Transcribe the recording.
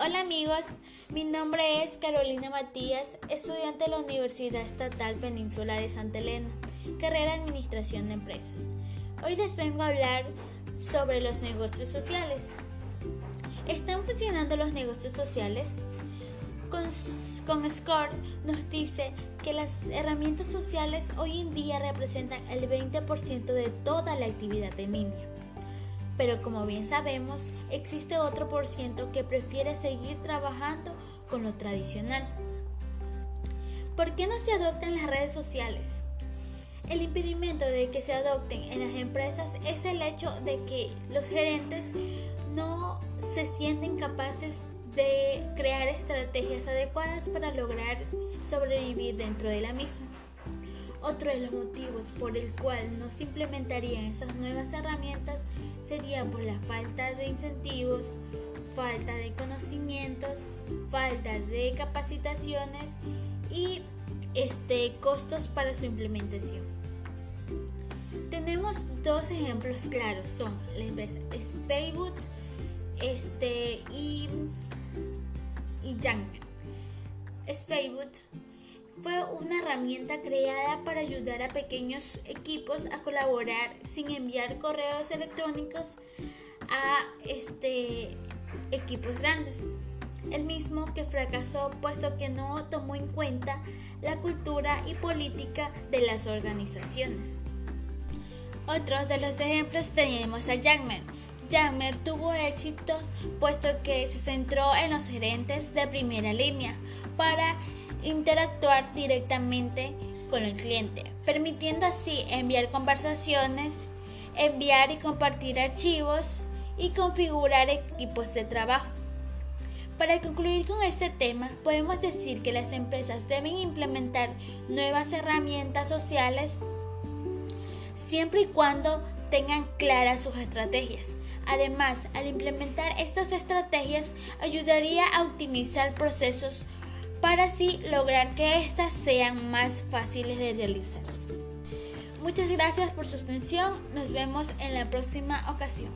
amigos, mi nombre es Carolina Matías, estudiante de la Universidad Estatal Península de Santa Elena, carrera Administración de Empresas. Hoy les vengo a hablar sobre los negocios sociales. ¿Están funcionando los negocios sociales? Con, con SCORE nos dice que las herramientas sociales hoy en día representan el 20% de toda la actividad en línea pero como bien sabemos, existe otro por ciento que prefiere seguir trabajando con lo tradicional. ¿Por qué no se adoptan las redes sociales? El impedimento de que se adopten en las empresas es el hecho de que los gerentes no se sienten capaces de crear estrategias adecuadas para lograr sobrevivir dentro de la misma. Otro de los motivos por el cual no se implementarían esas nuevas herramientas sería por la falta de incentivos, falta de conocimientos, falta de capacitaciones y este, costos para su implementación. Tenemos dos ejemplos claros, son la empresa Spayboot este, y, y fue una herramienta creada para ayudar a pequeños equipos a colaborar sin enviar correos electrónicos a este, equipos grandes. El mismo que fracasó puesto que no tomó en cuenta la cultura y política de las organizaciones. Otro de los ejemplos tenemos a Jackmer. Jackmer tuvo éxito puesto que se centró en los gerentes de primera línea para interactuar directamente con el cliente, permitiendo así enviar conversaciones, enviar y compartir archivos y configurar equipos de trabajo. Para concluir con este tema, podemos decir que las empresas deben implementar nuevas herramientas sociales siempre y cuando tengan claras sus estrategias. Además, al implementar estas estrategias ayudaría a optimizar procesos para así lograr que éstas sean más fáciles de realizar. Muchas gracias por su atención, nos vemos en la próxima ocasión.